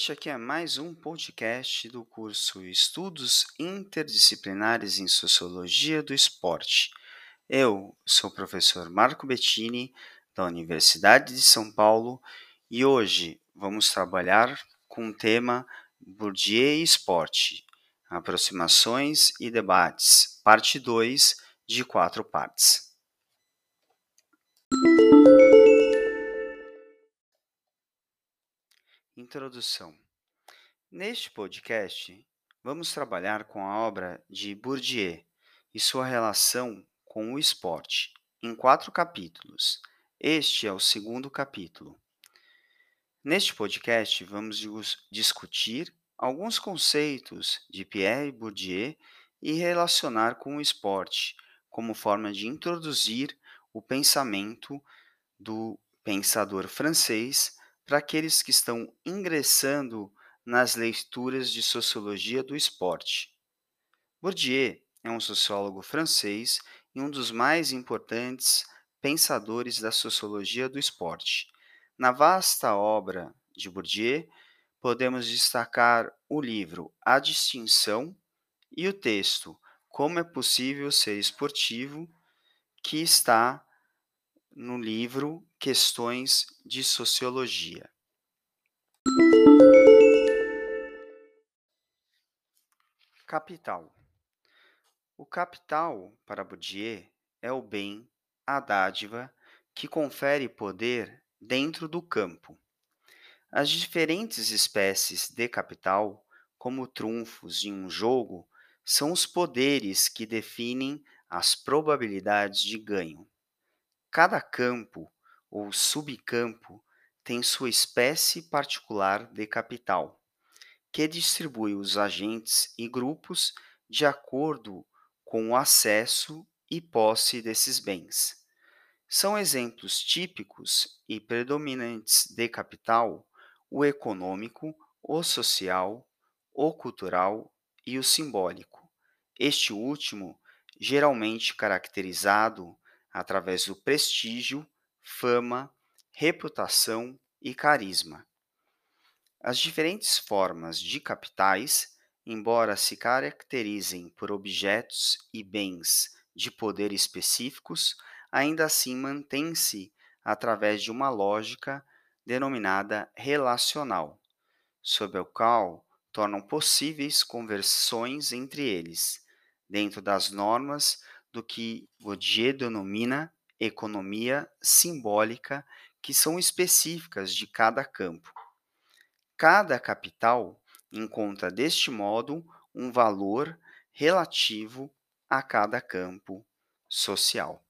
Este aqui é mais um podcast do curso Estudos Interdisciplinares em Sociologia do Esporte. Eu sou o professor Marco Bettini, da Universidade de São Paulo, e hoje vamos trabalhar com o tema Bourdieu e Esporte, aproximações e debates, parte 2 de quatro partes. Introdução. Neste podcast, vamos trabalhar com a obra de Bourdieu e sua relação com o esporte, em quatro capítulos. Este é o segundo capítulo. Neste podcast, vamos discutir alguns conceitos de Pierre Bourdieu e relacionar com o esporte, como forma de introduzir o pensamento do pensador francês para aqueles que estão ingressando nas leituras de sociologia do esporte. Bourdieu é um sociólogo francês e um dos mais importantes pensadores da sociologia do esporte. Na vasta obra de Bourdieu, podemos destacar o livro A Distinção e o texto Como é possível ser esportivo, que está no livro Questões de Sociologia. Capital. O capital, para Bourdieu, é o bem, a dádiva, que confere poder dentro do campo. As diferentes espécies de capital, como trunfos em um jogo, são os poderes que definem as probabilidades de ganho. Cada campo ou subcampo tem sua espécie particular de capital, que distribui os agentes e grupos de acordo com o acesso e posse desses bens. São exemplos típicos e predominantes de capital o econômico, o social, o cultural e o simbólico. Este último, geralmente caracterizado através do prestígio, fama, reputação e carisma. As diferentes formas de capitais, embora se caracterizem por objetos e bens de poder específicos, ainda assim mantêm-se através de uma lógica denominada relacional, sob a qual tornam possíveis conversões entre eles, dentro das normas do que Bourdieu denomina economia simbólica, que são específicas de cada campo. Cada capital encontra deste modo um valor relativo a cada campo social.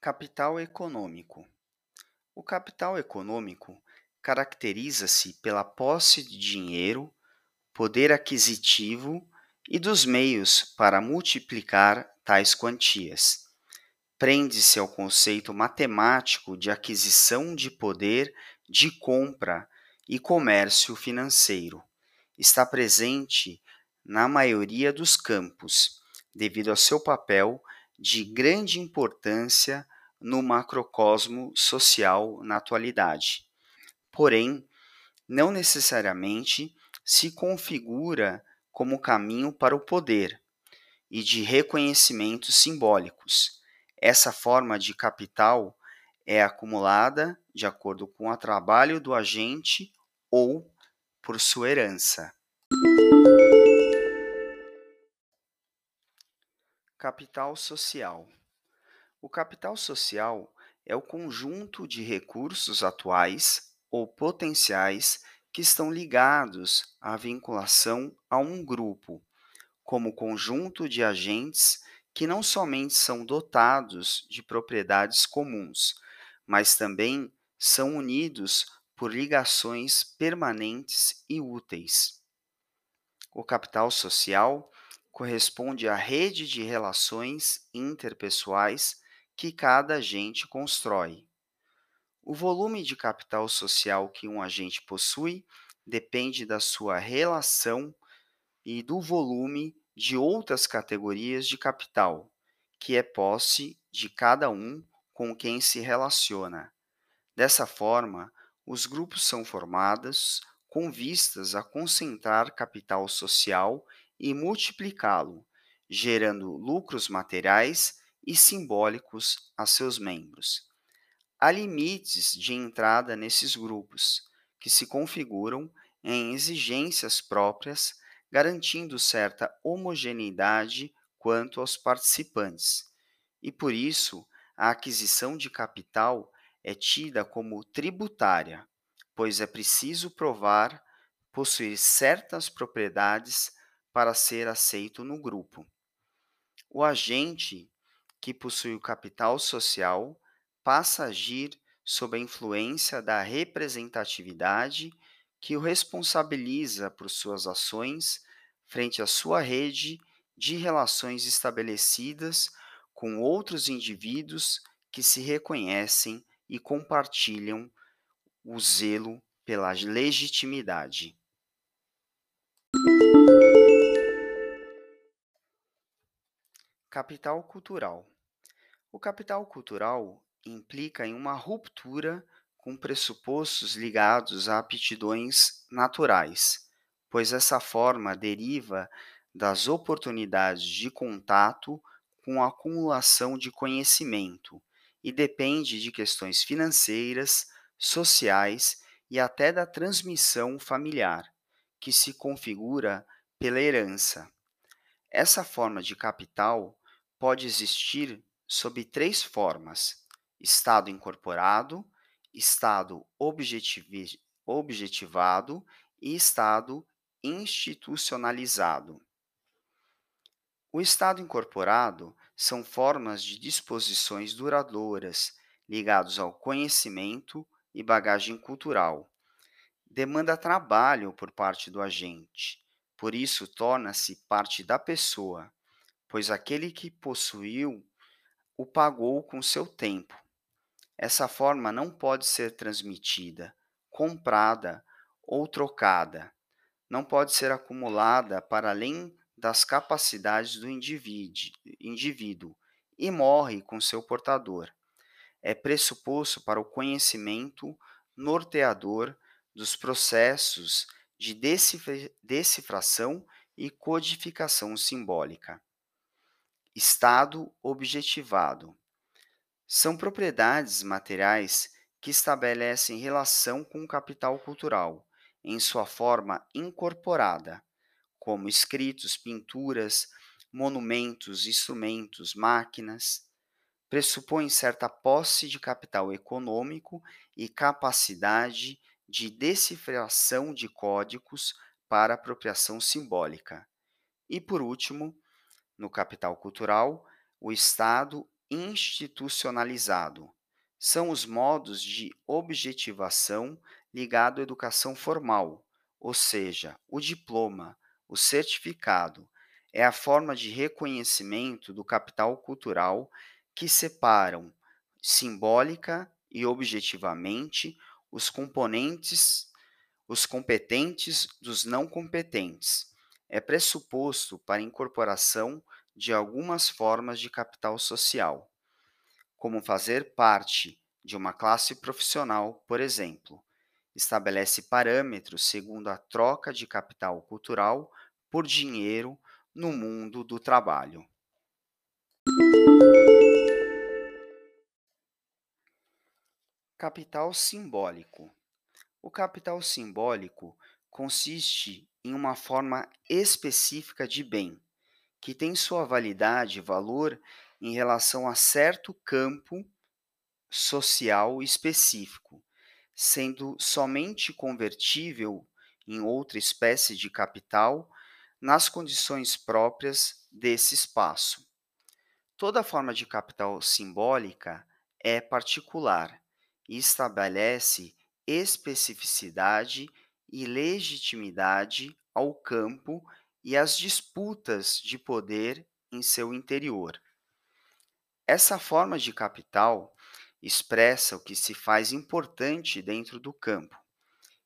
Capital econômico. O capital econômico caracteriza-se pela posse de dinheiro poder aquisitivo e dos meios para multiplicar tais quantias. Prende-se ao conceito matemático de aquisição de poder de compra e comércio financeiro. Está presente na maioria dos campos, devido ao seu papel de grande importância no macrocosmo social na atualidade. Porém, não necessariamente se configura como caminho para o poder e de reconhecimentos simbólicos. Essa forma de capital é acumulada de acordo com o trabalho do agente ou por sua herança. Capital social. O capital social é o conjunto de recursos atuais ou potenciais que estão ligados à vinculação a um grupo, como conjunto de agentes que não somente são dotados de propriedades comuns, mas também são unidos por ligações permanentes e úteis. O capital social corresponde à rede de relações interpessoais que cada agente constrói. O volume de capital social que um agente possui depende da sua relação e do volume de outras categorias de capital, que é posse de cada um com quem se relaciona. Dessa forma, os grupos são formados com vistas a concentrar capital social e multiplicá-lo, gerando lucros materiais e simbólicos a seus membros. Há limites de entrada nesses grupos, que se configuram em exigências próprias, garantindo certa homogeneidade quanto aos participantes. E por isso, a aquisição de capital é tida como tributária, pois é preciso provar possuir certas propriedades para ser aceito no grupo. O agente que possui o capital social passa a agir sob a influência da representatividade que o responsabiliza por suas ações frente à sua rede de relações estabelecidas com outros indivíduos que se reconhecem e compartilham o zelo pela legitimidade. Capital cultural. O capital cultural implica em uma ruptura com pressupostos ligados a aptidões naturais, pois essa forma deriva das oportunidades de contato com a acumulação de conhecimento e depende de questões financeiras, sociais e até da transmissão familiar, que se configura pela herança. Essa forma de capital pode existir sob três formas: estado incorporado, estado objetivado e estado institucionalizado. O estado incorporado são formas de disposições duradouras ligados ao conhecimento e bagagem cultural. Demanda trabalho por parte do agente, por isso torna-se parte da pessoa, pois aquele que possuiu o pagou com seu tempo. Essa forma não pode ser transmitida, comprada ou trocada. Não pode ser acumulada para além das capacidades do indivíduo e morre com seu portador. É pressuposto para o conhecimento norteador dos processos de decifração e codificação simbólica. Estado objetivado são propriedades materiais que estabelecem relação com o capital cultural em sua forma incorporada como escritos, pinturas, monumentos, instrumentos, máquinas, pressupõe certa posse de capital econômico e capacidade de decifração de códigos para apropriação simbólica. E, por último, no capital cultural, o Estado institucionalizado. São os modos de objetivação ligado à educação formal, ou seja, o diploma, o certificado é a forma de reconhecimento do capital cultural que separam simbólica e objetivamente os componentes, os competentes dos não competentes. É pressuposto para incorporação de algumas formas de capital social, como fazer parte de uma classe profissional, por exemplo. Estabelece parâmetros segundo a troca de capital cultural por dinheiro no mundo do trabalho. Capital simbólico. O capital simbólico consiste em uma forma específica de bem, que tem sua validade e valor em relação a certo campo social específico, sendo somente convertível em outra espécie de capital nas condições próprias desse espaço. Toda forma de capital simbólica é particular e estabelece especificidade e legitimidade ao campo e às disputas de poder em seu interior. Essa forma de capital expressa o que se faz importante dentro do campo,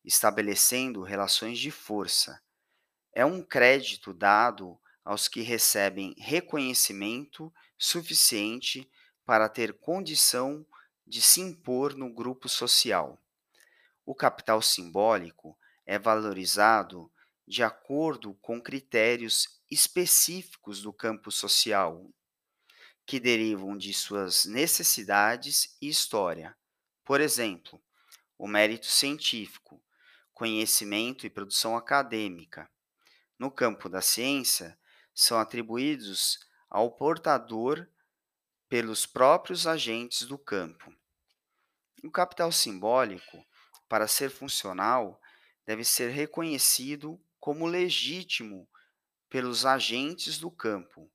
estabelecendo relações de força, é um crédito dado aos que recebem reconhecimento suficiente para ter condição de se impor no grupo social. O capital simbólico é valorizado de acordo com critérios específicos do campo social, que derivam de suas necessidades e história. Por exemplo, o mérito científico, conhecimento e produção acadêmica. No campo da ciência, são atribuídos ao portador pelos próprios agentes do campo. O capital simbólico, para ser funcional, deve ser reconhecido como legítimo pelos agentes do campo.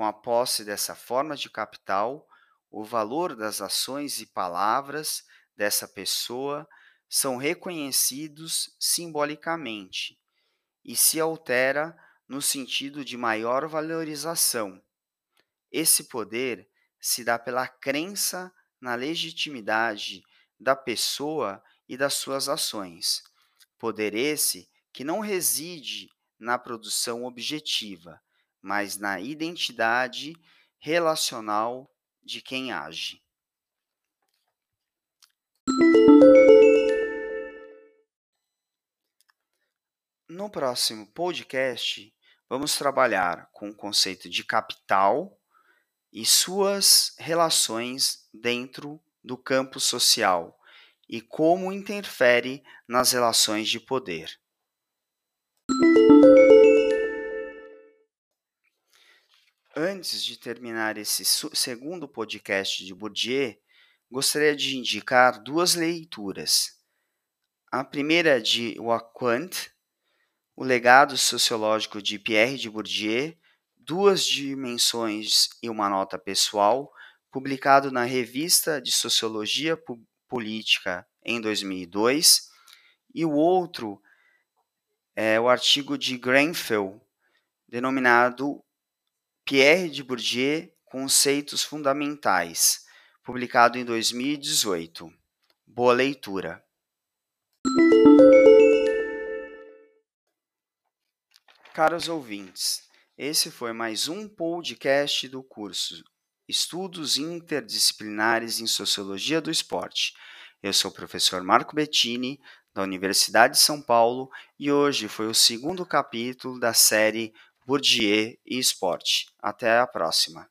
Com a posse dessa forma de capital, o valor das ações e palavras dessa pessoa são reconhecidos simbolicamente e se altera no sentido de maior valorização. Esse poder se dá pela crença na legitimidade da pessoa e das suas ações. Poder esse que não reside na produção objetiva, mas na identidade relacional de quem age. No próximo podcast, vamos trabalhar com o conceito de capital e suas relações dentro do campo social e como interfere nas relações de poder. Antes de terminar esse segundo podcast de Bourdieu, gostaria de indicar duas leituras. A primeira é de Wacquant, O legado sociológico de Pierre de Bourdieu, Duas dimensões e uma nota pessoal, publicado na Revista de Sociologia Política em 2002, e o outro é o artigo de Grenfell, denominado Pierre de Bourdieu, Conceitos Fundamentais, publicado em 2018. Boa leitura. Caros ouvintes, esse foi mais um podcast do curso Estudos Interdisciplinares em Sociologia do Esporte. Eu sou o professor Marco Bettini, da Universidade de São Paulo, e hoje foi o segundo capítulo da série Bourdieu e Esporte. Até a próxima!